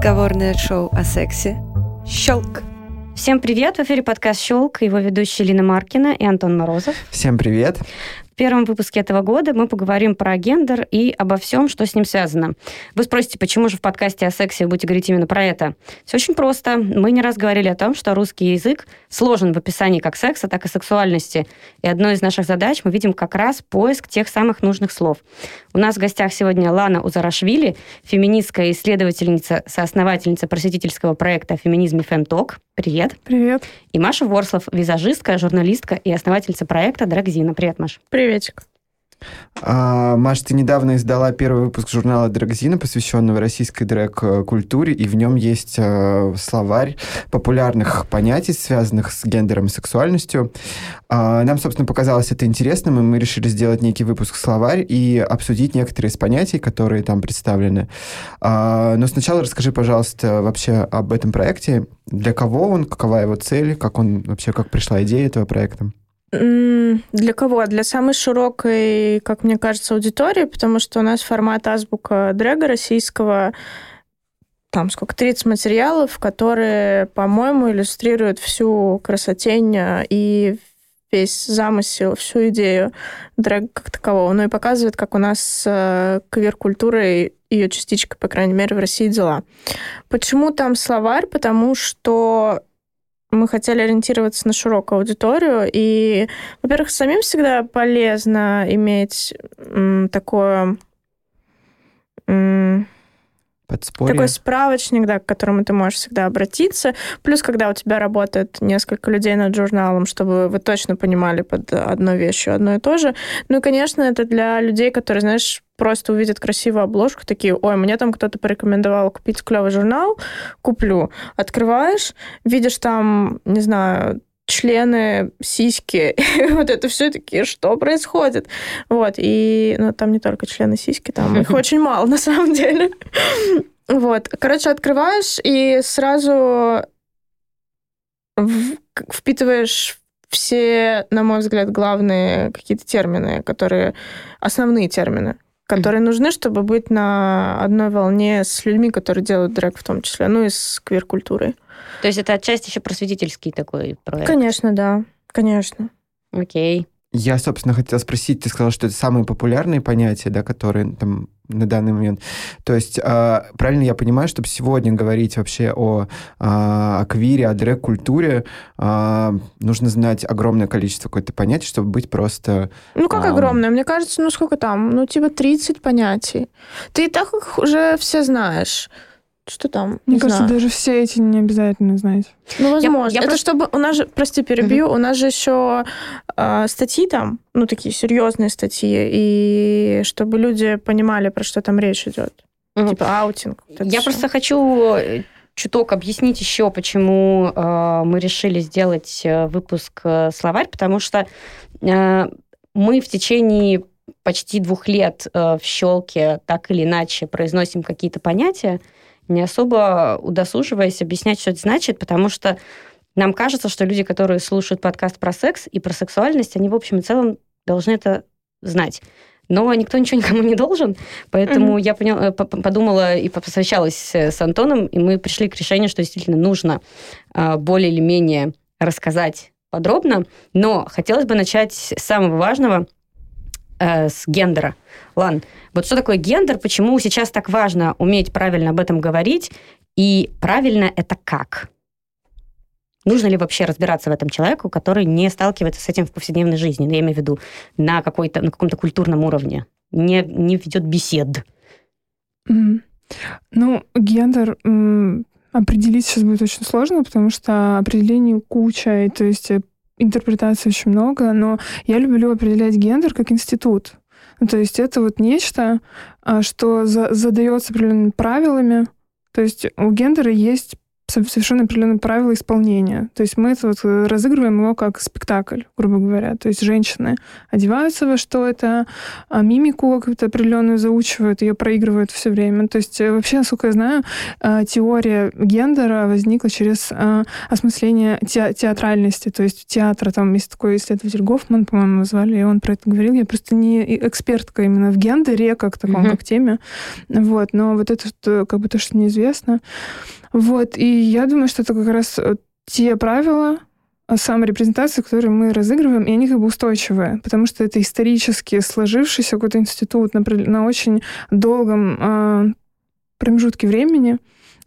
Разговорное шоу о сексе «Щелк». Всем привет! В эфире подкаст «Щелк», его ведущие Лина Маркина и Антон Морозов. Всем привет! Первом выпуске этого года мы поговорим про гендер и обо всем, что с ним связано. Вы спросите, почему же в подкасте о сексе вы будете говорить именно про это? Все очень просто. Мы не раз говорили о том, что русский язык сложен в описании как секса, так и сексуальности. И одной из наших задач мы видим как раз поиск тех самых нужных слов. У нас в гостях сегодня Лана Узарашвили, феминистская исследовательница, соосновательница просветительского проекта «Феминизм и Фемток». Привет. Привет. И Маша Ворслов, визажистка, журналистка и основательница проекта «Драгзина». Привет, Маш. Приветик. А, Маш, ты недавно издала первый выпуск журнала «Драгзина», посвященного российской дрэк-культуре, и в нем есть э, словарь популярных понятий, связанных с гендером и сексуальностью. А, нам, собственно, показалось это интересным, и мы решили сделать некий выпуск-словарь и обсудить некоторые из понятий, которые там представлены. А, но сначала расскажи, пожалуйста, вообще об этом проекте. Для кого он, какова его цель, как он вообще, как пришла идея этого проекта? Для кого? Для самой широкой, как мне кажется, аудитории, потому что у нас формат азбука дрэга российского, там сколько, 30 материалов, которые, по-моему, иллюстрируют всю красотень э, и весь замысел, всю идею дрэга как такового. Ну и показывает, как у нас с э, квир-культурой ее частичка, по крайней мере, в России дела. Почему там словарь? Потому что мы хотели ориентироваться на широкую аудиторию. И, во-первых, самим всегда полезно иметь м, такое... М, Подспорье. Такой справочник, да, к которому ты можешь всегда обратиться. Плюс, когда у тебя работает несколько людей над журналом, чтобы вы точно понимали под одной вещью одно и то же. Ну и, конечно, это для людей, которые, знаешь, просто увидят красивую обложку, такие, ой, мне там кто-то порекомендовал купить клевый журнал, куплю. Открываешь, видишь там, не знаю, члены, сиськи, вот это все такие, что происходит? Вот, и ну, там не только члены, сиськи, там их очень мало на самом деле. Вот, короче, открываешь и сразу впитываешь все, на мой взгляд, главные какие-то термины, которые основные термины, которые нужны, чтобы быть на одной волне с людьми, которые делают дрэк в том числе, ну и с квир-культурой. То есть это отчасти еще просветительский такой проект? Конечно, да. Конечно. Окей. Я, собственно, хотела спросить, ты сказала, что это самые популярные понятия, да, которые там на данный момент. То есть, э, правильно я понимаю, чтобы сегодня говорить вообще о, э, о квире, о дрэк-культуре, э, нужно знать огромное количество какое-то понятий, чтобы быть просто... Ну, как э, огромное? Мне кажется, ну, сколько там? Ну, типа 30 понятий. Ты и так их уже все знаешь. Что там? Мне не кажется, знаю. даже все эти не обязательно знать. Ну, возможно. Я, я это просто... чтобы... У нас же, прости, перебью, угу. у нас же еще э, статьи там, ну, такие серьезные статьи, и чтобы люди понимали, про что там речь идет. Угу. Типа аутинг. Вот я просто хочу э, чуток объяснить еще, почему э, мы решили сделать э, выпуск э, словарь, потому что э, мы в течение почти двух лет э, в щелке так или иначе произносим какие-то понятия, не особо удосуживаясь объяснять, что это значит, потому что нам кажется, что люди, которые слушают подкаст про секс и про сексуальность, они в общем и целом должны это знать. Но никто ничего никому не должен, поэтому mm-hmm. я поняла, подумала и посовещалась с Антоном, и мы пришли к решению, что действительно нужно а, более или менее рассказать подробно, но хотелось бы начать с самого важного – э, с гендера. Лан, вот что такое гендер, почему сейчас так важно уметь правильно об этом говорить, и правильно это как? Нужно ли вообще разбираться в этом человеку, который не сталкивается с этим в повседневной жизни, ну, я имею в виду на, какой-то, на каком-то культурном уровне, не, не ведет бесед? Mm. Ну, гендер определить сейчас будет очень сложно, потому что определений куча, и то есть э, интерпретаций очень много, но я люблю определять гендер как институт. Ну, то есть это вот нечто, а, что за, задается определенными правилами. То есть у гендера есть совершенно определенные правила исполнения. То есть мы это вот э, разыгрываем его как спектакль, грубо говоря. То есть женщины одеваются во что-то, а мимику какую-то определенную заучивают, ее проигрывают все время. То есть э, вообще, насколько я знаю, э, теория гендера возникла через осмысление те театральности. То есть театра там есть такой исследователь Гофман, по-моему, звали, и он про это говорил. Я просто не экспертка именно в гендере, как таком, mm-hmm. как теме. Вот. Но вот это как бы то, что мне известно. Вот, и я думаю, что это как раз э, те правила саморепрезентации, которые мы разыгрываем, и они как бы устойчивые, потому что это исторически сложившийся какой-то институт на, на очень долгом э, промежутке времени.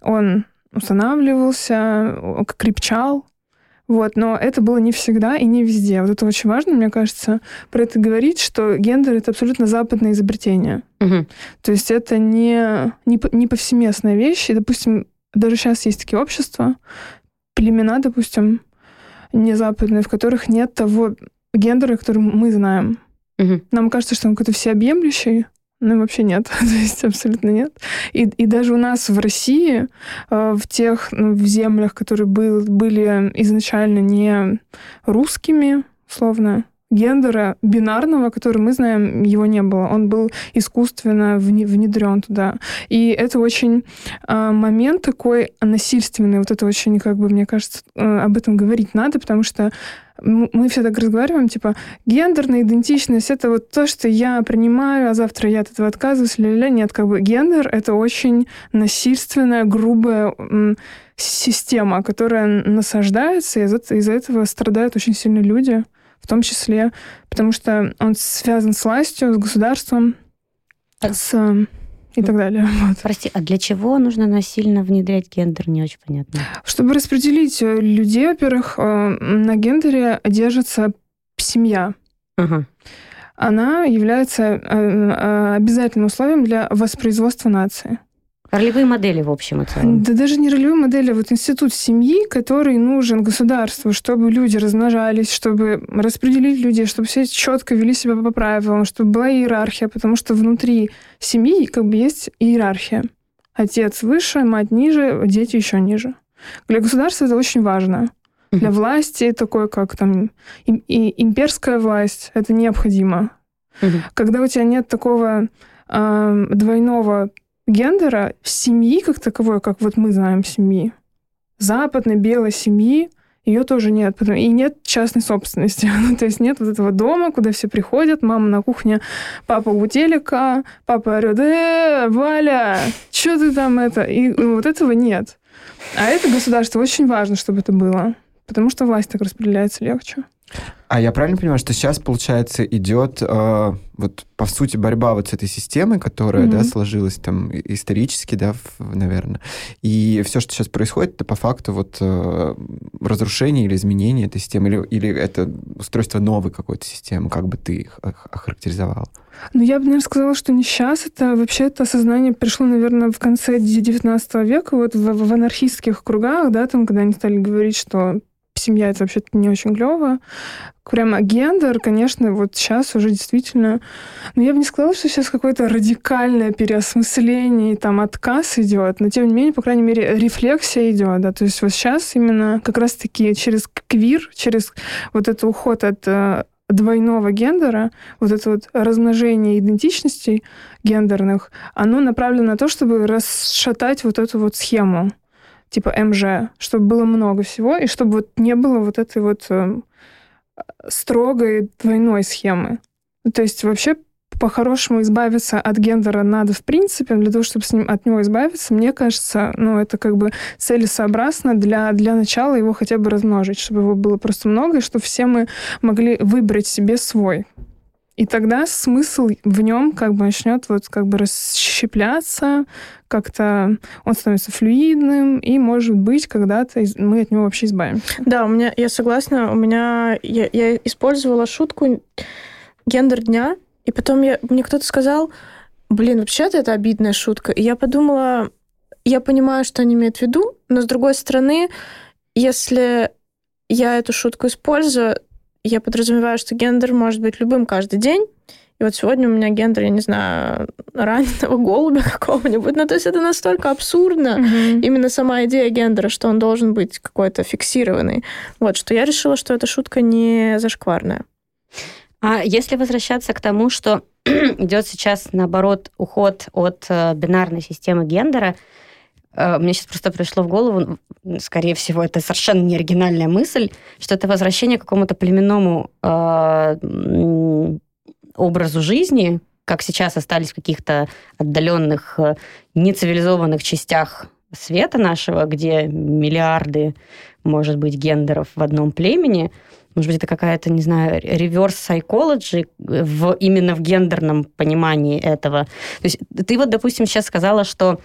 Он устанавливался, крепчал, вот, но это было не всегда и не везде. Вот это очень важно, мне кажется, про это говорить, что гендер — это абсолютно западное изобретение. Угу. То есть это не, не, не повсеместная вещь. И, допустим, даже сейчас есть такие общества, племена, допустим, не западные, в которых нет того гендера, который мы знаем. Угу. Нам кажется, что он какой-то всеобъемлющий, но вообще нет. То есть абсолютно нет. И, и даже у нас в России, э, в тех ну, в землях, которые был, были изначально не русскими, условно, гендера бинарного, который мы знаем, его не было. Он был искусственно внедрен туда. И это очень э, момент такой насильственный. Вот это очень, как бы, мне кажется, э, об этом говорить надо, потому что мы все так разговариваем, типа, гендерная идентичность — это вот то, что я принимаю, а завтра я от этого отказываюсь, ля-ля-ля. Нет, как бы гендер — это очень насильственная, грубая система, которая насаждается, и из-за этого страдают очень сильно люди в том числе, потому что он связан с властью, с государством, с и так далее. Вот. Прости, а для чего нужно насильно внедрять гендер, не очень понятно. Чтобы распределить э, людей, во-первых, э, на гендере держится семья. Ага. Она является э, обязательным условием для воспроизводства нации. Ролевые модели, в общем и целом. Да даже не ролевые модели, а вот институт семьи, который нужен государству, чтобы люди размножались, чтобы распределить людей, чтобы все четко вели себя по правилам, чтобы была иерархия, потому что внутри семьи как бы есть иерархия. Отец выше, мать ниже, дети еще ниже. Для государства это очень важно. Для власти такой, как там им, и имперская власть, это необходимо. Когда у тебя нет такого э, двойного гендера семьи как таковой, как вот мы знаем семьи, западной белой семьи, ее тоже нет. И нет частной собственности. ну, то есть нет вот этого дома, куда все приходят, мама на кухне, папа у телека, папа орет, э, Валя, что ты там это? И вот этого нет. А это государство очень важно, чтобы это было. Потому что власть так распределяется легче. А я правильно понимаю, что сейчас, получается, идет э, вот по сути борьба вот с этой системой, которая, mm-hmm. да, сложилась там исторически, да, в, наверное. И все, что сейчас происходит, это по факту вот э, разрушение или изменение этой системы, или, или это устройство новой какой-то системы, как бы ты их охарактеризовал? Ну, я бы, наверное, сказала, что не сейчас. Это вообще это осознание пришло, наверное, в конце XIX века, вот в, в анархистских кругах, да, там, когда они стали говорить, что семья это вообще-то не очень клево. Прямо гендер, конечно, вот сейчас уже действительно... Ну, я бы не сказала, что сейчас какое-то радикальное переосмысление и там отказ идет, но тем не менее, по крайней мере, рефлексия идет, да, то есть вот сейчас именно как раз-таки через квир, через вот этот уход от э, двойного гендера, вот это вот размножение идентичностей гендерных, оно направлено на то, чтобы расшатать вот эту вот схему типа МЖ, чтобы было много всего, и чтобы вот не было вот этой вот э, строгой двойной схемы. То есть вообще по-хорошему избавиться от гендера надо в принципе, для того, чтобы с ним, от него избавиться, мне кажется, ну, это как бы целесообразно для, для начала его хотя бы размножить, чтобы его было просто много, и чтобы все мы могли выбрать себе свой. И тогда смысл в нем как бы начнет вот как бы расщепляться, как-то он становится флюидным, и, может быть, когда-то мы от него вообще избавимся. Да, у меня, я согласна, у меня, я, я использовала шутку гендер дня, и потом я, мне кто-то сказал, блин, вообще-то это обидная шутка. И я подумала, я понимаю, что они имеют в виду, но с другой стороны, если я эту шутку использую, я подразумеваю, что гендер может быть любым каждый день, и вот сегодня у меня гендер, я не знаю, раненого голубя какого-нибудь. Ну, то есть это настолько абсурдно, mm-hmm. именно сама идея гендера, что он должен быть какой-то фиксированный. Вот, что я решила, что эта шутка не зашкварная. А если возвращаться к тому, что идет сейчас, наоборот, уход от э, бинарной системы гендера, мне сейчас просто пришло в голову, скорее всего, это совершенно не оригинальная мысль, что это возвращение к какому-то племенному э, образу жизни, как сейчас остались в каких-то отдаленных, э, нецивилизованных частях света нашего, где миллиарды, может быть, гендеров в одном племени. Может быть, это какая-то, не знаю, реверс psychology в, именно в гендерном понимании этого. То есть ты вот, допустим, сейчас сказала, что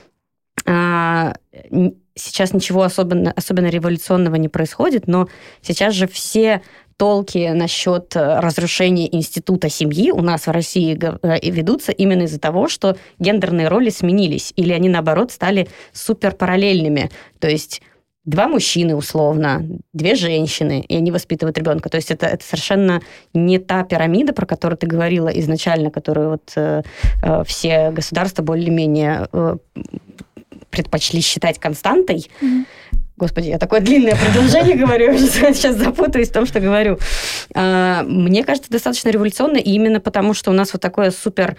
сейчас ничего особенно, особенно революционного не происходит, но сейчас же все толки насчет э, разрушения института семьи у нас в России э, ведутся именно из-за того, что гендерные роли сменились, или они, наоборот, стали супер параллельными. То есть два мужчины условно, две женщины, и они воспитывают ребенка. То есть это, это совершенно не та пирамида, про которую ты говорила изначально, которую вот э, э все государства более-менее э, предпочли считать константой. Mm-hmm. Господи, я такое длинное предложение говорю, сейчас запутаюсь в том, что говорю. А, мне кажется, достаточно революционно, и именно потому, что у нас вот такое супер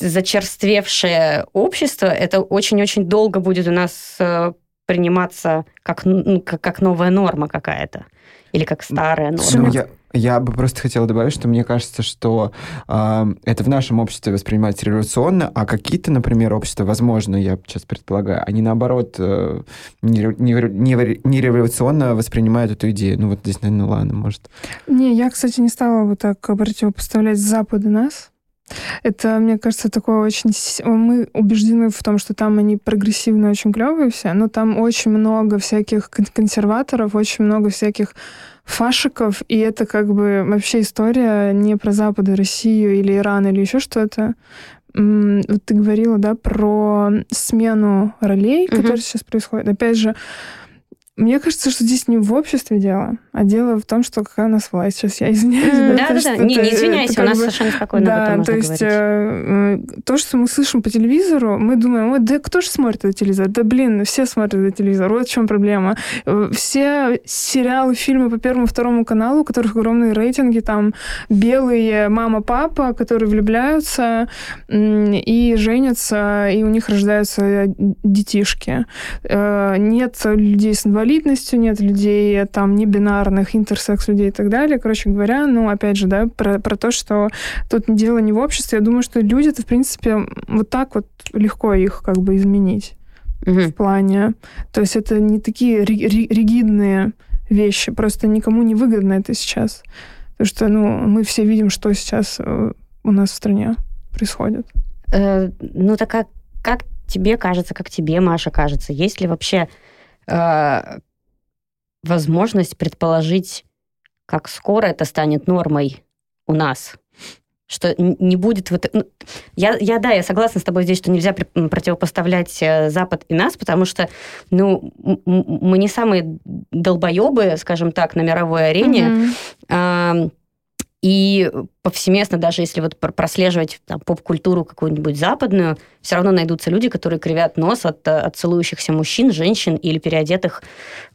зачерствевшее общество, это очень-очень долго будет у нас э, приниматься как, ну, как, как новая норма какая-то. Или как старая норма. Ну, я, я бы просто хотела добавить, что мне кажется, что э, это в нашем обществе воспринимается революционно, а какие-то, например, общества, возможно, я сейчас предполагаю, они наоборот э, не, не, не, не революционно воспринимают эту идею. Ну вот здесь, наверное, ладно, может. Не, я, кстати, не стала вот так противопоставлять Запад и нас. Это, мне кажется, такое очень... Мы убеждены в том, что там они прогрессивные, очень клевые все, но там очень много всяких консерваторов, очень много всяких фашиков, и это как бы вообще история не про Запад и Россию или Иран или еще что-то. Вот ты говорила, да, про смену ролей, mm-hmm. которая сейчас происходит. Опять же, мне кажется, что здесь не в обществе дело, а дело в том, что какая у нас власть. Сейчас я извиняюсь. Да, да, да. Не, не извиняйся, у нас бы... совершенно спокойно да, об этом то есть э, то, что мы слышим по телевизору, мы думаем, вот, да кто же смотрит этот телевизор? Да блин, все смотрят этот телевизор. Вот в чем проблема. Э, все сериалы, фильмы по первому, второму каналу, у которых огромные рейтинги, там белые мама-папа, которые влюбляются и женятся, и у них рождаются детишки. Э, нет людей с инвалидностью, инвалидностью, нет людей там не бинарных, интерсекс людей и так далее. Короче говоря, ну, опять же, да, про, про то, что тут дело не в обществе. Я думаю, что люди-то, в принципе, вот так вот легко их как бы изменить угу. в плане. То есть это не такие ригидные вещи, просто никому не выгодно это сейчас. Потому что, ну, мы все видим, что сейчас э, у нас в стране происходит. Э, ну, так как, как тебе кажется, как тебе, Маша, кажется, есть ли вообще э, возможность предположить, как скоро это станет нормой у нас. Что не будет... Вот, ну, я, я, да, я согласна с тобой здесь, что нельзя противопоставлять э, Запад и нас, потому что ну, мы не самые долбоебы, скажем так, на мировой арене. Mm-hmm. И повсеместно, даже если вот прослеживать там, поп-культуру какую-нибудь западную, все равно найдутся люди, которые кривят нос от, от целующихся мужчин, женщин или переодетых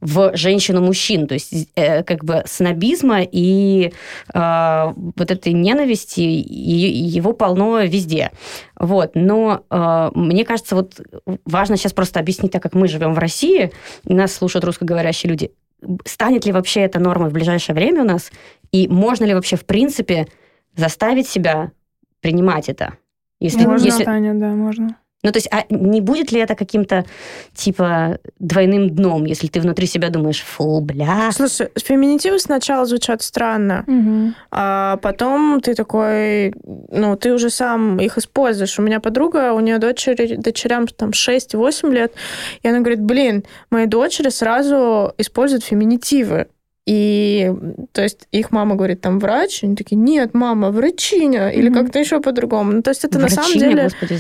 в женщину-мужчин. То есть э, как бы снобизма и э, вот этой ненависти, и, его полно везде. Вот. Но э, мне кажется, вот важно сейчас просто объяснить, так как мы живем в России, нас слушают русскоговорящие люди, станет ли вообще это нормой в ближайшее время у нас, и можно ли вообще, в принципе, заставить себя принимать это? Если, можно если... станет, да, можно. Ну, то есть, а не будет ли это каким-то, типа, двойным дном, если ты внутри себя думаешь, фу, бля. Слушай, феминитивы сначала звучат странно, угу. а потом ты такой, ну, ты уже сам их используешь. У меня подруга, у нее дочери, дочерям там 6-8 лет, и она говорит, блин, мои дочери сразу используют феминитивы. И, то есть, их мама говорит, там, врач, они такие, нет, мама, врачиня, mm-hmm. или как-то еще по-другому. Ну, то есть, это врачиня, на самом деле... Господи.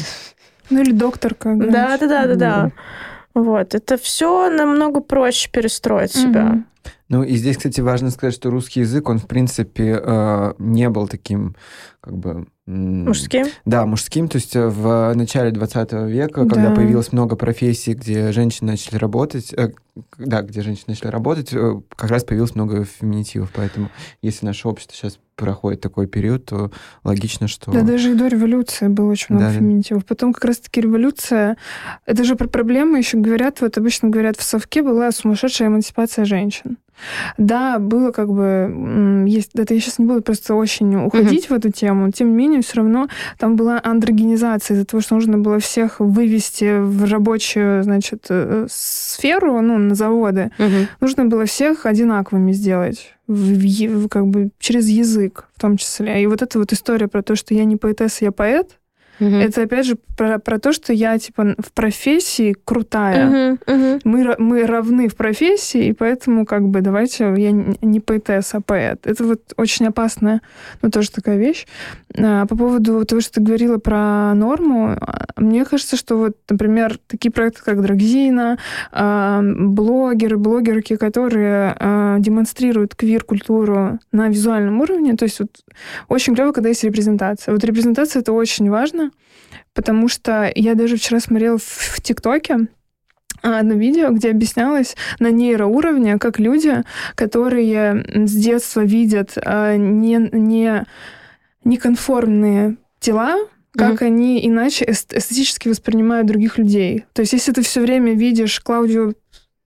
Ну, или докторка. Да, да, да, да, да. Вот, это все намного проще перестроить mm-hmm. себя. Ну и здесь, кстати, важно сказать, что русский язык, он, в принципе, э, не был таким, как бы... Мужским? Да, мужским. То есть э, в начале 20 века, когда Да. появилось много профессий, где женщины начали работать, э, да, где женщины начали работать, э, как раз появилось много феминитивов. Поэтому если наше общество сейчас проходит такой период, то логично, что... Да, даже и до революции было очень много Да, феминитивов. Потом как раз-таки революция, это же про проблемы еще говорят, вот обычно говорят, в совке была сумасшедшая эмансипация женщин. Да, было как бы, есть, это я сейчас не буду просто очень уходить в эту тему, тем не менее, все равно там была андрогенизация из-за того, что нужно было всех вывести в рабочую, значит, э, сферу, ну, на заводы. Мгм. Нужно было всех одинаковыми сделать, в- как бы через язык в том числе. И вот эта вот история про то, что я не поэтесса, я поэт, Мгм. это опять же про, про то, что я типа в профессии крутая. Мгм, мгм. Мы, мы равны в профессии, и поэтому как бы давайте я не поэтесса, а поэт. Это вот очень опасная, но тоже такая вещь. А, По поводу того, что ты говорила про норму, а, мне кажется, что вот, например, такие проекты, как Драгзина, а, блогеры, блогерки, которые а, демонстрируют квир-культуру на визуальном уровне, то есть вот очень клево, когда есть репрезентация. Вот репрезентация — это очень важно, потому что я даже вчера смотрела в ТикТоке, а, одно видео, где объяснялось на нейроуровне, как люди, которые с детства видят а, не, не, неконформные тела, как они иначе эст- эстетически воспринимают других людей. То есть, если ты все время видишь Клаудию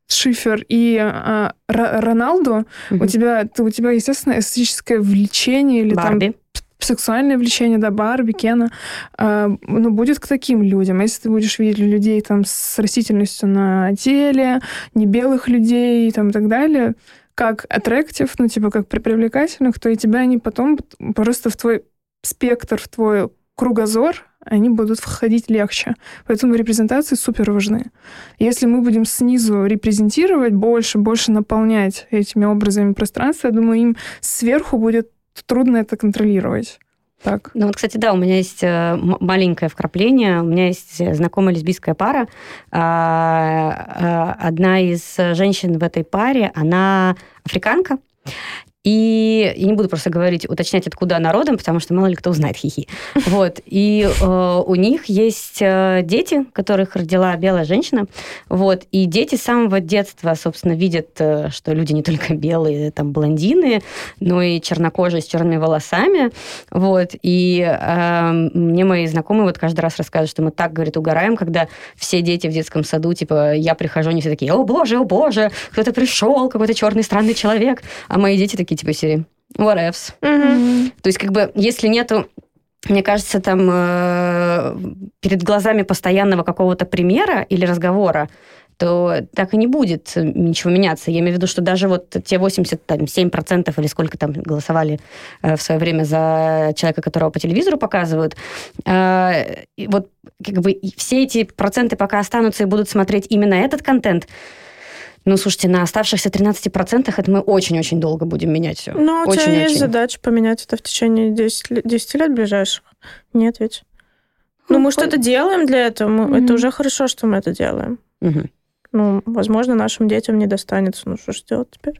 Шифер и а, Ро- Роналду, у Мгм. тебя, ты- у тебя, естественно, эстетическое влечение или там Барби. Сексуальное влечение, да, Барби, Кена, а, ну, будет к таким людям. А если ты будешь видеть людей там с растительностью на теле, не белых людей там, и так далее, как аттрактив, ну, типа, как при- привлекательных, то и тебя они потом просто в твой спектр, в твой кругозор, они будут входить легче. Поэтому репрезентации супер важны. Если мы будем снизу репрезентировать больше, больше наполнять этими образами пространство, я думаю, им сверху будет трудно это контролировать. Так. Ну вот, кстати, да, у меня есть э, маленькое вкрапление. У меня есть э, знакомая лесбийская пара. А, а, Одна из женщин в этой паре, она африканка. И я не буду просто говорить, уточнять, откуда она родом, потому что мало ли кто узнает, хихи. Вот. И э, у них есть э, дети, которых родила белая женщина. Вот. И дети с самого детства, собственно, видят, э, что люди не только белые, там, блондины, но и чернокожие с черными волосами. Вот. И э, мне мои знакомые вот каждый раз рассказывают, что мы так, говорит, угораем, когда все дети в детском саду, типа, я прихожу, они все такие, о боже, о боже, кто-то пришел, какой-то черный странный человек. А мои дети такие, типа, серии, whatevs. Мгм. То есть, как бы, если нету мне кажется, там э, перед глазами постоянного какого-то примера или разговора, то так и не будет ничего меняться. Я имею в виду, что даже вот те 87% или сколько там голосовали э, в свое время за человека, которого по телевизору показывают, э, вот как бы все эти проценты пока останутся и будут смотреть именно этот контент, ну, слушайте, на оставшихся 13% это мы очень-очень долго будем менять все. Ну, у тебя Очень-очень. есть задача поменять это в течение 10, лет- 10 лет ближайших? Нет ведь? Ну, мы что-то делаем для этого. мы- Мгм. Это уже хорошо, что мы это делаем. Мгм. Ну, возможно, нашим детям не достанется. Ну, что ж делать теперь?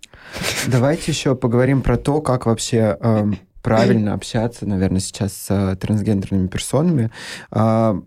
Давайте еще поговорим про то, как вообще эм, правильно общаться, наверное, сейчас с э, трансгендерными персонами. А,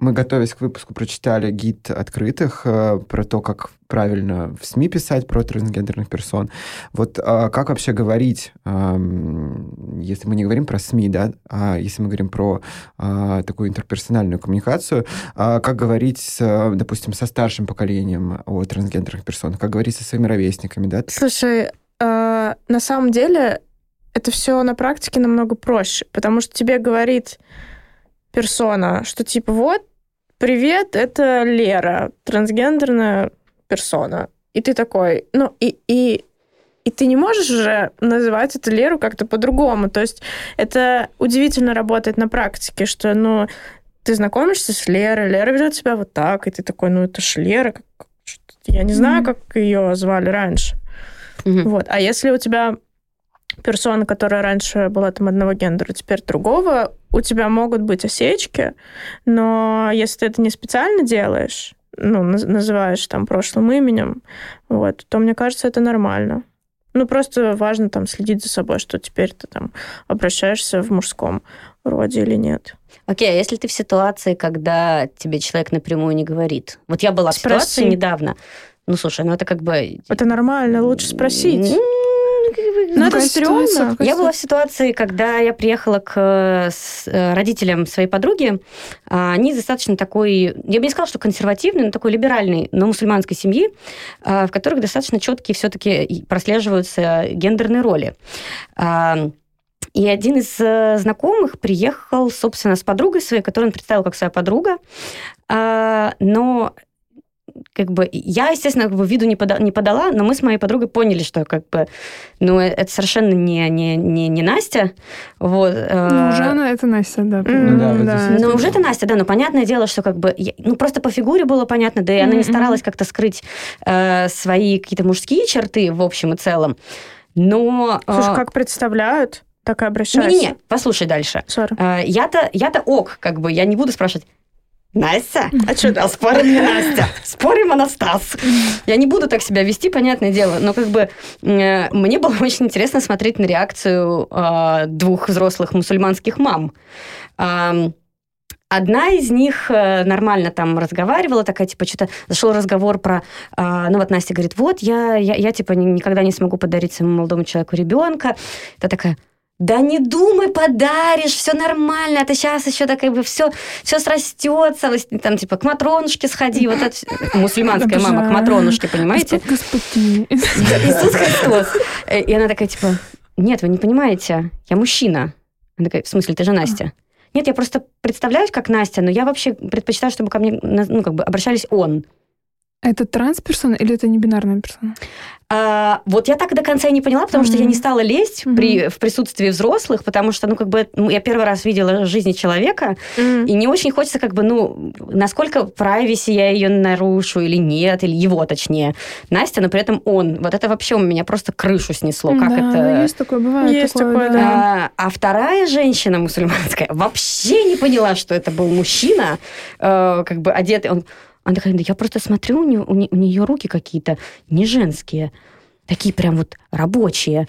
Мы, готовясь к выпуску, прочитали гид открытых э, про то, как правильно в СМИ писать про трансгендерных персон. Вот а, как вообще говорить, ам, если мы не говорим про СМИ, да, а если мы говорим про а, такую интерперсональную коммуникацию, а как говорить, с, э, допустим, со старшим поколением о трансгендерных персонах, как говорить со своими ровесниками, да? Слушай, э, на самом деле это все на практике намного проще, потому что тебе говорит персона, что типа вот, привет, это Лера, трансгендерная персона. И ты такой, ну и, и, и ты не можешь уже называть эту Леру как-то по-другому. То есть это удивительно работает на практике, что, ну, ты знакомишься с Лерой, Лера ведет себя вот так, и ты такой, ну, это ж Лера, как, я не знаю, Мгм. как ее звали раньше. Мгм. Вот. А если у тебя персона, которая раньше была там одного гендера, теперь другого, у тебя могут быть осечки, но если ты это не специально делаешь, ну, наз- называешь там прошлым именем, вот, то мне кажется, это нормально. Ну, просто важно там следить за собой, что теперь ты там обращаешься в мужском роде или нет. Окей, а если ты в ситуации, когда тебе человек напрямую не говорит? Вот я была в Спроси. ситуации недавно. Ну, слушай, ну это как бы... Это нормально, лучше спросить. Ну, это стрёмно. Я была в ситуации, когда я приехала к э, э, родителям своей подруги. А, Они достаточно такой, я бы не сказала, что консервативный, но такой либеральный, но мусульманской семьи, а, в которых достаточно четкие все-таки прослеживаются гендерные роли. А, И один из э, знакомых приехал, собственно, с подругой своей, которую он представил как своя подруга. Но как бы я, естественно, как бы виду не, пода- не подала, но мы с моей подругой поняли, что как бы, ну, э- это совершенно не, не, не, не Настя. Вот. э, Ну, уже она, это Настя, да. Понимаю. да, да. ну, уже это Настя, да, но понятное дело, что как бы, ну, просто по фигуре было понятно, да и она не Мгм. старалась как-то скрыть э, свои какие-то мужские черты в общем и целом. Но... э, Слушай, как представляют, так и обращаются. Не-не-не, послушай дальше. Э, я-то, я-то ок, как бы, я не буду спрашивать, Настя? А что Да, спорим не Настя, спорим Анастас. Я не буду так себя вести, понятное дело, но как бы э, мне было очень интересно смотреть на реакцию э, двух взрослых мусульманских мам. Ам, Одна из них э, нормально там разговаривала, такая, типа, что-то зашел разговор про... а, ну, вот Настя говорит, вот, я, я, я, типа, ни- никогда не смогу подарить своему молодому человеку ребенка. Это такая, да не думай, подаришь, все нормально, это сейчас еще так как бы все, все срастется, там типа к Матронушке сходи, вот это мусульманская мама к. Матронушке, понимаете? Господи. Иисус Христос. И она такая типа, нет, вы не понимаете, я мужчина. Она такая, в смысле, ты же Настя? Нет, я просто представляюсь как Настя, но я вообще предпочитаю, чтобы ко мне ну, как бы обращались он. Это трансперсона или это не бинарная персона? А, вот я так до конца и не поняла, потому что я не стала лезть Мгм. при, в присутствии взрослых, потому что, ну, как бы, ну, я первый раз видела жизнь человека, М. и не очень хочется, как бы, ну, насколько privacy я ее нарушу или нет, или его, точнее. Настя, но при этом он. Вот это вообще у меня просто крышу снесло. Как да, это... ну, есть такое, бывает Есть такое, такое, да. А, а вторая женщина мусульманская вообще не поняла, что это был мужчина, э, как бы одетый. Он, она такая, да я просто смотрю, у, нее, у, не- у нее руки какие-то не женские, такие прям вот рабочие.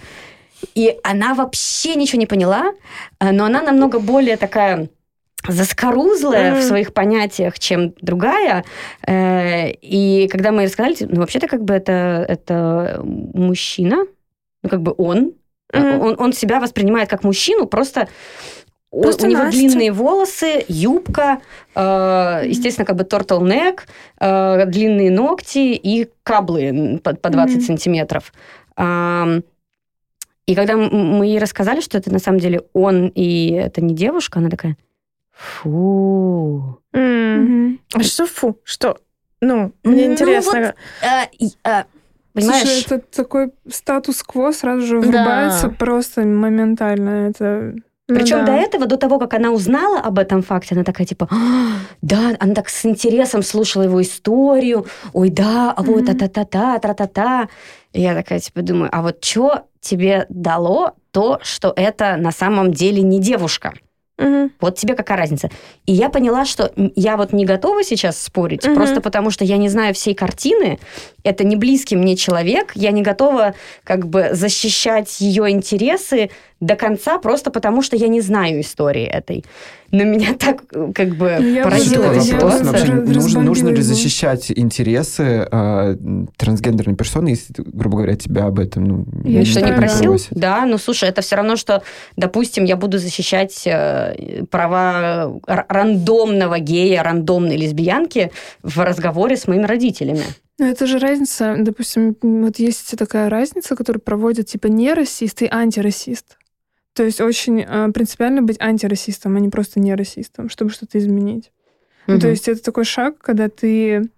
И она вообще ничего не поняла, э, но она намного более такая заскорузлая в Мгм. своих понятиях, чем другая. Э, И когда мы ей рассказали, ну, вообще-то как бы это, это мужчина, ну, как бы он, Мгм. он, он себя воспринимает как мужчину, просто Просто у него Настя. длинные волосы, юбка, э, естественно, как бы turtleneck, э, длинные ногти и каблы по, по 20 Мгм. сантиметров. Ам, и когда мы ей рассказали, что это на самом деле он и это не девушка, она такая, фу. Мгм. А что фу? Что? Ну, мне Ну, интересно. А, и, а, понимаешь? Слушай, это такой статус-кво сразу же врубается Да. просто моментально. Это Ну Причем да. до этого, до того, как она узнала об этом факте, она такая типа, «А, да, она так с интересом слушала его историю, ой, да, а вот та-та-та-та, тра-та-та. Я такая типа думаю, а вот что тебе дало то, что это на самом деле не девушка? Мгм. Вот тебе какая разница? И я поняла, что я вот не готова сейчас спорить, Мгм. просто потому что я не знаю всей картины, это не близкий мне человек, я не готова как бы защищать ее интересы до конца, просто потому что я не знаю истории этой. Но меня так как бы Ну, я я вопрос. Вообще, нужно, нужно ли защищать интересы э, трансгендерной персоны, если, грубо говоря, тебя об этом ну, Я Что не да. просил? просят? Да, ну слушай, это все равно, что, допустим, я буду защищать э, права рандомного гея, рандомной лесбиянки в разговоре с моими родителями. Ну, это же разница, допустим, вот есть такая разница, которую проводят типа не расист и антирасист. То есть очень э, принципиально быть антирасистом, а не просто не расистом, чтобы что-то изменить. Ну, то есть это такой шаг, когда ты...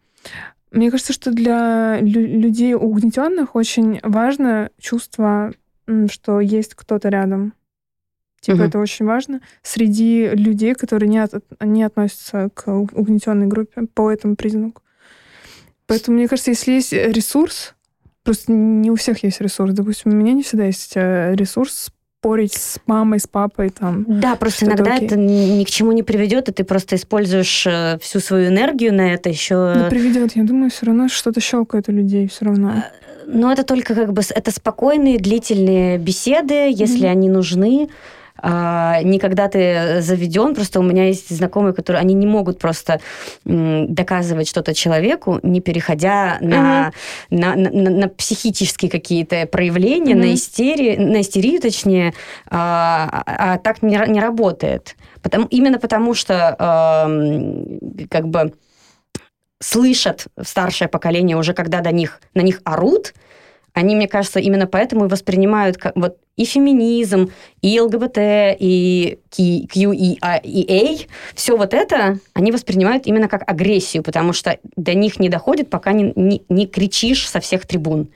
Мне кажется, что для лю- людей угнетенных очень важно чувство, что есть кто-то рядом. Типа Мгм. это очень важно среди людей, которые не, от- не относятся к угнетенной группе по этому признаку. Поэтому, мне кажется, если есть ресурс, просто не у всех есть ресурс. Допустим, у меня не всегда есть э, ресурс спорить с мамой, с папой там. Да, просто иногда окей. это ни к чему не приведет, и ты просто используешь э, всю свою энергию на это еще. Не приведет. Я думаю, все равно что-то щелкает у людей все равно. Но это только как бы это спокойные, длительные беседы, если Мгм. они нужны. А, не когда ты заведен, просто у меня есть знакомые, которые они не могут просто м, доказывать что-то человеку, не переходя на, на, на- на- на психические какие-то проявления, Мгм. на, истерии, на истерию, точнее, а, а- а так не, не работает. Потому, именно потому что ам, как бы слышат старшее поколение уже, когда до них, на них орут, они, мне кажется, именно поэтому и воспринимают вот и феминизм, и ЛГБТ, и Q, Q и, А, все вот это они воспринимают именно как агрессию, потому что до них не доходит, пока не, не, не кричишь со всех трибун.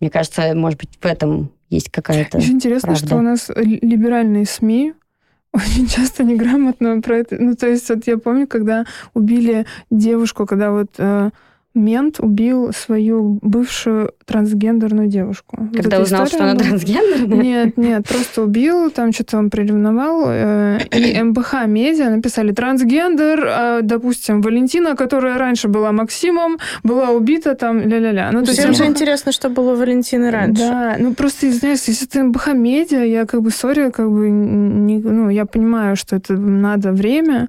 Мне кажется, может быть, в этом есть какая-то... Еще интересно, правда. что у нас ли- либеральные СМИ очень часто неграмотно про это. Ну, то есть, вот я помню, когда убили девушку, когда вот э, мент убил свою бывшую трансгендерную девушку. Вот Когда эта узнал, что история она была. трансгендерная? Нет, нет, просто убил, там что-то он приревновал. э, И МБХ Медиа написали трансгендер, э, допустим, Валентина, которая раньше была Максимом, была убита там, ля-ля-ля. Ну, есть Всем же МБХ интересно, что было у Валентины раньше. Да, ну просто, знаешь, если это МБХ Медиа, я как бы, сори, как бы, не, ну, я понимаю, что это надо время.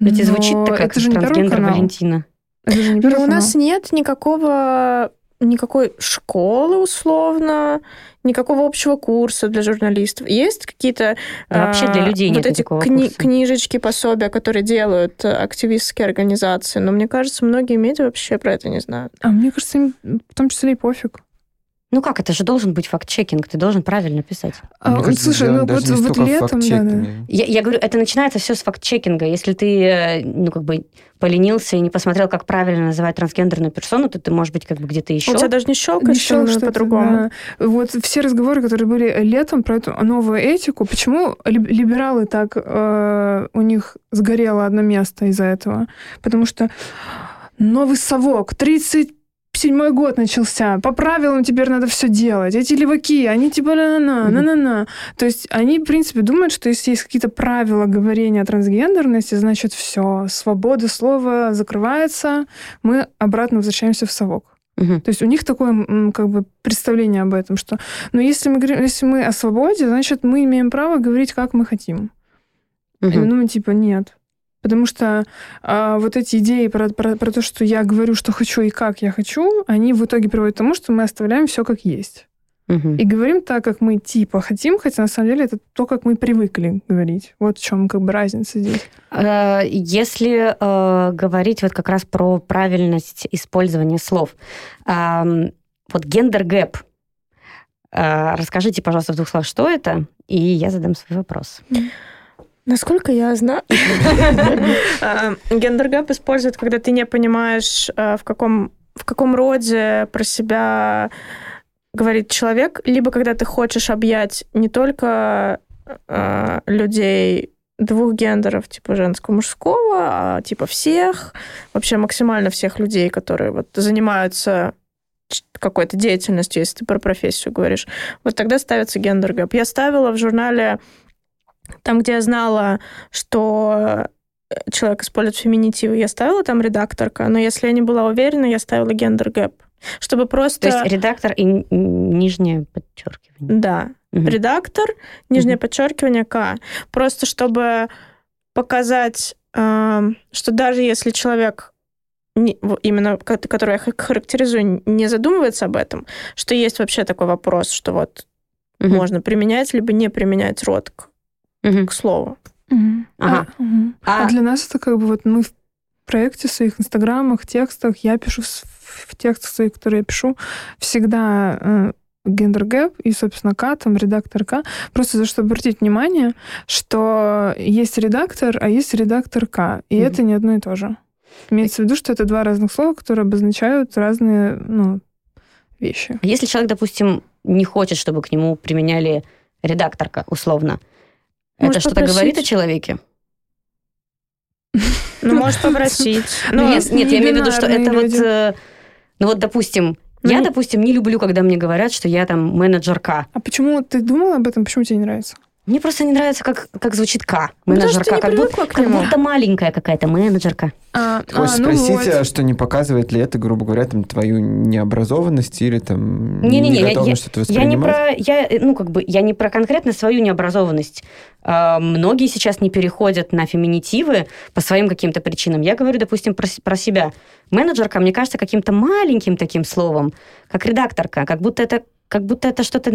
Ведь и звучит-то как это же трансгендер канал. Валентина. Но у нас нет никакого никакой школы условно, никакого общего курса для журналистов. Есть какие-то Да, вообще для а, людей вот нет эти кни- курса. книжечки, пособия, которые делают э, активистские организации. Но мне кажется, многие медиа вообще про это не знают. А мне кажется, им в том числе и пофиг. Ну как, это же должен быть факт-чекинг, ты должен правильно писать. А, вот, кажется, слушай, ну вот, вот летом, да, да. Я, я говорю, это начинается все с факт-чекинга. Если ты, э, ну, как бы поленился и не посмотрел, как правильно называть трансгендерную персону, то ты, может быть, как бы где-то еще... У тебя даже не щелкает, Не что-то, по-другому. да. Вот все разговоры, которые были летом про эту новую этику, почему либ- либералы так э, у них сгорело одно место из-за этого? Потому что новый совок, 37 год начался, по правилам теперь надо все делать. Эти леваки, они типа на-на-на, на-на-на. То есть они, в принципе, думают, что если есть какие-то правила говорения о трансгендерности, значит, все, свобода слова закрывается, мы обратно возвращаемся в совок. Мгм. То есть у них такое как бы представление об этом, что, ну, если мы говорим, если мы о свободе, значит, мы имеем право говорить, как мы хотим. Мгм. Ну, типа, нет. Потому что а, вот эти идеи про, про, про то, что я говорю, что хочу и как я хочу, они в итоге приводят к тому, что мы оставляем все как есть. Мгм. И говорим так, как мы типа хотим, хотя на самом деле это то, как мы привыкли говорить. Вот в чем как бы разница здесь. Э, Если э, говорить вот как раз про правильность использования слов, ам, вот gender gap, Э, расскажите, пожалуйста, в двух словах, что это, и я задам свой вопрос. Насколько я знаю, gender gap используют, когда ты не понимаешь, э, в каком, в каком роде про себя говорит человек, либо когда ты хочешь объять не только э, людей двух гендеров, типа женского, мужского, а типа всех, вообще максимально всех людей, которые вот занимаются какой-то деятельностью, если ты про профессию говоришь. Вот тогда ставится gender gap. Я ставила в журнале там, где я знала, что э, человек использует феминитивы, я ставила там редакторка, но если я не была уверена, я ставила gender gap. Чтобы просто... То есть редактор и нижнее подчеркивание. Да, Мгм. редактор, нижнее Мгм. подчеркивание К. Просто чтобы показать, эм, что даже если человек не- именно ко- который я характеризую, не задумывается об этом, что есть вообще такой вопрос, что вот Мгм. можно применять либо не применять род к, Мгм. к слову. Ага. А, мгм. А- А для нас это как бы вот мы в проекте, в своих инстаграмах, текстах, я пишу в, текстах своих, которые я пишу, всегда э, гендер гэп и, собственно, К, там, редактор К. Просто за что обратить внимание, что есть редактор, а есть редактор К. И Мгм. это не одно и то же. Имеется в виду, что это два разных слова, которые обозначают разные ну, вещи. А Если человек, допустим, не хочет, чтобы к нему применяли редакторка, условно, это Может, что-то попросить? говорит о человеке? Ну, может попросить. Ну, Ну, нет, я имею в виду, что это вот... э, Ну вот, допустим, Ну, я, допустим, не люблю, когда мне говорят, что я там менеджерка. А почему ты думала об этом? Почему тебе не нравится? Мне просто не нравится, как, как звучит К. Менеджерка. как, будто, как будто маленькая какая-то менеджерка. А, хочешь а, ну спросить, вот. а что не показывает ли это, грубо говоря, там, твою необразованность или там Не-не-не, я- неготовность что-то Я не воспринимать? про, я, э, ну, как бы, я не про конкретно свою необразованность. А, многие сейчас не переходят на феминитивы по своим каким-то причинам. Я говорю, допустим, про, про себя. Менеджерка, мне кажется, каким-то маленьким таким словом, как редакторка, как будто это как будто это что-то...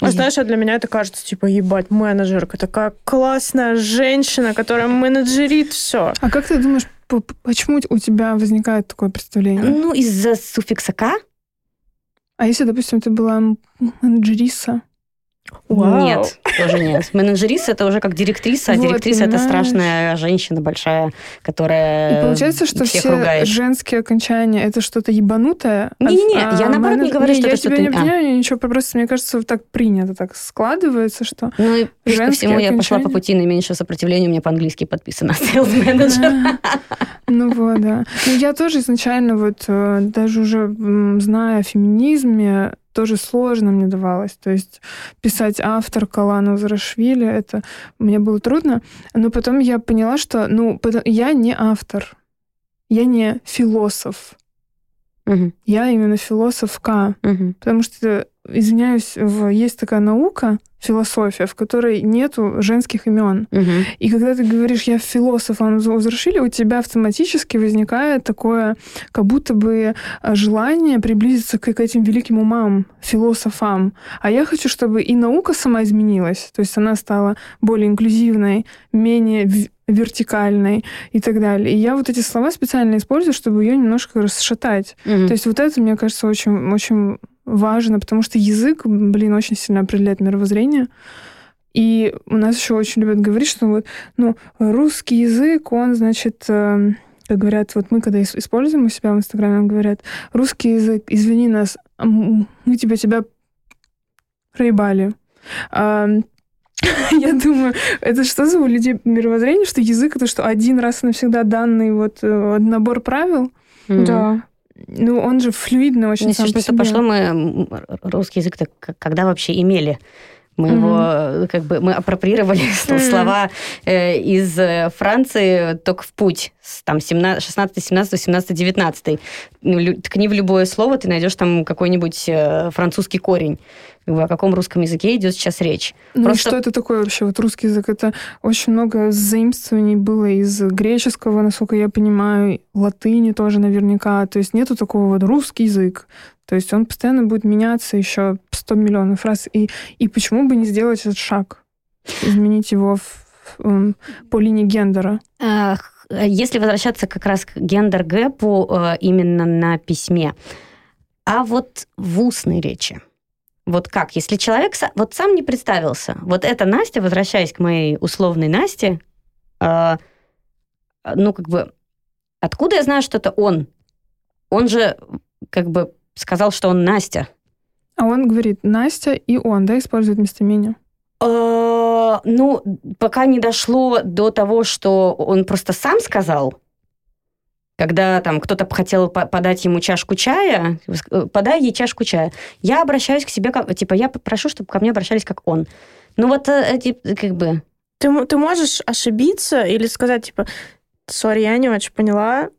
А знаешь, а для меня это кажется, типа, ебать, менеджерка, такая классная женщина, которая менеджерит все. А как ты думаешь, почему у тебя возникает такое представление? Ну, из-за суффикса «к»? А если, допустим, ты была менеджериса? Вау. Нет, тоже нет. Менеджериса это уже как директриса, а Вот, директриса это страшная женщина большая, которая И получается, что все ругает. женские окончания это что-то ебанутое. а- Не-не-не, я а наоборот не говорю, что я это тебя что-то- не а. обвиняю, ничего, просто мне кажется, так принято, так складывается, что... Ну и плюс ко всему я пошла по пути наименьшего сопротивления, у меня по-английски подписано sales manager. Ну вот, да. Ну, я тоже изначально вот э, даже уже зная о феминизме, тоже сложно мне давалось. То есть писать автор Калана Зарашвили, это мне было трудно. Но потом я поняла, что ну, я не автор, я не философ. Мгм, Я именно философка. мгм. Потому что, извиняюсь, в- есть такая наука, философия, в которой нету женских имен. Мгм. И когда ты говоришь, я философ, а возвращили, у тебя автоматически возникает такое, как будто бы э, желание приблизиться к, к этим великим умам, философам. А я хочу, чтобы и наука сама изменилась, то есть она стала более инклюзивной, менее вертикальной и так далее. И я вот эти слова специально использую, чтобы ее немножко расшатать. Мгм. То есть вот это, мне кажется, очень, очень важно, потому что язык, блин, очень сильно определяет мировоззрение. И у нас еще очень любят говорить, что вот, ну, русский язык, он, значит, э, как говорят, вот мы когда ис- используем у себя в Инстаграме, нам говорят, русский язык, извини нас, мы тебя тебя проебали. Я думаю, это что за у людей мировоззрение, что язык это что один раз навсегда данный вот э, набор правил? Мгм. Ну, он же флюидный очень Если сам что по себе. пошло, мы русский язык-то когда вообще имели? Мы Мгм. его э, как бы мы апроприировали Мгм. слова э, из э, Франции только в путь. Там 17, 16, 17, 18, 19. Ну, лю- ткни в любое слово, ты найдешь там какой-нибудь э, французский корень. О каком русском языке идет сейчас речь? Ну, Просто- что это такое вообще? Вот русский язык, это очень много заимствований было из греческого, насколько я понимаю, латыни тоже наверняка. То есть нету такого вот русский язык. То есть он постоянно будет меняться еще 100 миллионов раз. И, и почему бы не сделать этот шаг? Изменить его в- м, по линии гендера. Ах, Если возвращаться как раз к гендер-гэпу э, именно на письме, а вот в устной речи, вот как, если человек вот сам не представился, вот это Настя, возвращаясь к моей условной Насте, э, ну как бы, откуда я знаю, что это он? Он же как бы сказал, что он Настя. А он говорит Настя и он, да, использует местоимение. Э, Ну, пока не дошло до того, что он просто сам сказал, когда там кто-то хотел по- подать ему чашку чая, э, подай ей чашку чая. Я обращаюсь к себе как, типа, я прошу, чтобы ко мне обращались как он. Ну вот эти, как бы, Ты, ты можешь ошибиться или сказать, типа, сори, я не очень поняла.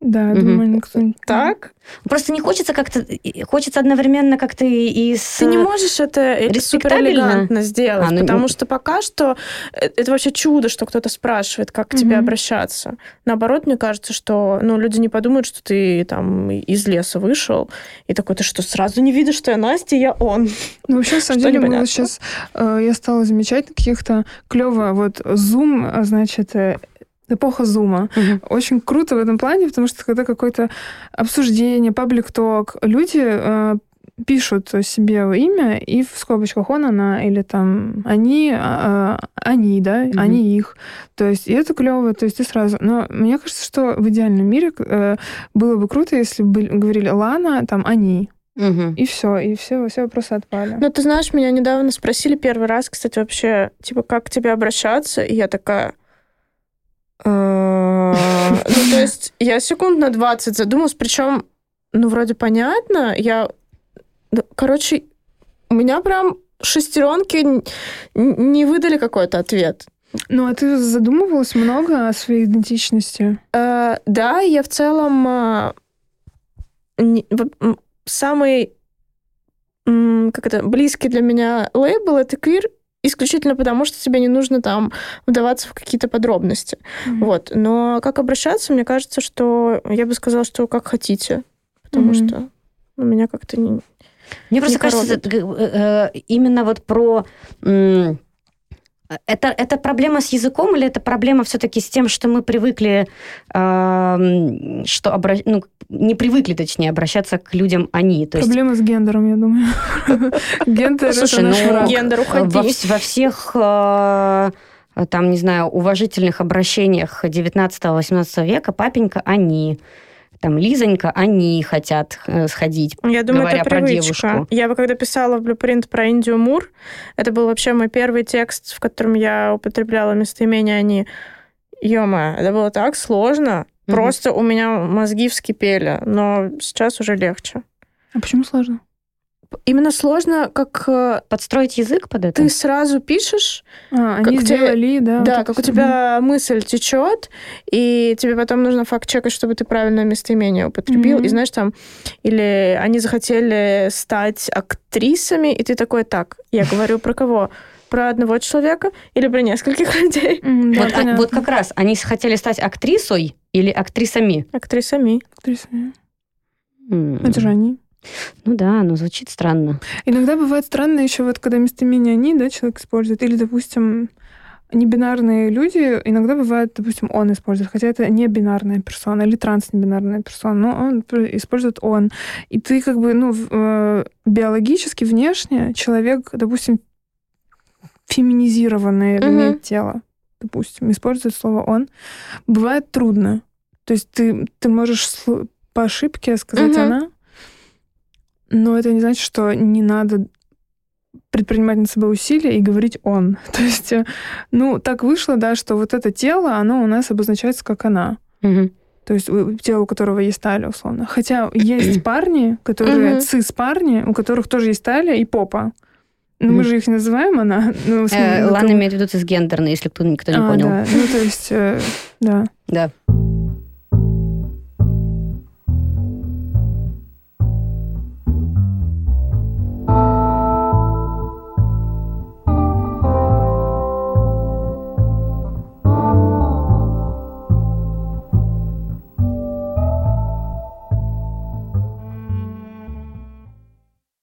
Да, я Мгм. думаю, никто... не- Так? просто не хочется как-то, хочется одновременно как-то и, и с... Ты не можешь это, это супер респектабельно? элегантно сделать, А, ну, потому ну- что пока что э, это вообще чудо, что кто-то спрашивает, как к тебе Мгм. обращаться. Наоборот, мне кажется, что ну, люди не подумают, что ты там из леса вышел, и такой, ты что, сразу не видишь, что я Настя, я он. Ну, вообще, на самом деле, мы сейчас, я стала замечать на каких-то клево, вот Zoom, а, значит, э, эпоха зума. Мгм. Очень круто в этом плане, потому что когда какое-то обсуждение, паблик-ток, люди э, пишут себе имя, и в скобочках он, она, или там они, а, они, да, Мгм. они, их. То есть, и это клево, то есть ты сразу. Но мне кажется, что в идеальном мире э, было бы круто, если бы говорили Лана, там, они. Мгм. И все, и все, все вопросы отпали. Ну, ты знаешь, меня недавно спросили первый раз, кстати, вообще, типа, как к тебе обращаться, и я такая... «Э, Ну, то есть я секунд на 20 задумалась, причем, ну, вроде понятно, я... ну, Короче, у меня прям шестеренки не выдали какой-то ответ. Ну, а ты задумывалась много о своей идентичности? Э, да, я в целом э, не, самый как это, близкий для меня лейбл — это квир, исключительно потому, что тебе не нужно там вдаваться в какие-то подробности. Mm-hmm. Вот. Но как обращаться, мне кажется, что я бы сказала, что как хотите. Потому mm-hmm. что у меня как-то не Мне просто не кажется, э, именно вот про это, это проблема с языком или это проблема все-таки с тем, что мы привыкли, э, что обра... ну, не привыкли, точнее, обращаться к людям они? То проблема есть... с гендером, я думаю. Гендер Слушай, ну, гендер Во всех э, там, не знаю, уважительных обращениях 19-18 века папенька они там Лизонька, они хотят э, сходить, Я думаю, говоря это про девушку. Я когда писала в Blueprint про Индию Мур, это был вообще мой первый текст, в котором я употребляла местоимение «они». Ё-моё, это было так сложно. Mm-hmm. Просто у меня мозги вскипели, но сейчас уже легче. А почему сложно? Именно сложно, как... Э, Подстроить язык под это? Ты сразу пишешь. А, они как сделали, тебя, да. Да, вот как у тебя mm мысль течет, и тебе потом нужно факт-чекать, чтобы ты правильное местоимение употребил. Mm-hmm. И знаешь, там, или они захотели стать актрисами, и ты такой, так, я говорю про кого? про одного человека или про нескольких людей. Mm, да, вот, а, вот как раз они хотели стать актрисой или актрисами? Актрисами. Актрисами. Mm. Это же они. Ну да, но звучит странно. Иногда бывает странно еще вот, когда местоимение «они», да, человек использует, или, допустим, небинарные люди, иногда бывает, допустим, он использует, хотя это не бинарная персона или транснебинарная персона, но он использует он. И ты как бы, ну, э, биологически, внешне человек, допустим, феминизированное mm-hmm. имеет тело, допустим, использует слово он. Бывает трудно. То есть ты, ты можешь по ошибке сказать mm-hmm. она, но это не значит, что не надо предпринимать над собой усилия и говорить он. То есть, э, ну, так вышло, да, что вот это тело, оно у нас обозначается как она. Угу. То есть тело, у которого есть талия, условно. Хотя есть парни, которые угу. цис-парни, у которых тоже есть талия и попа. Ну, мы же их называем она. Ну, э, Ладно, имеет в виду цисгендерные, если кто никто не а, понял. Да. Ну, то есть, э, да. Да.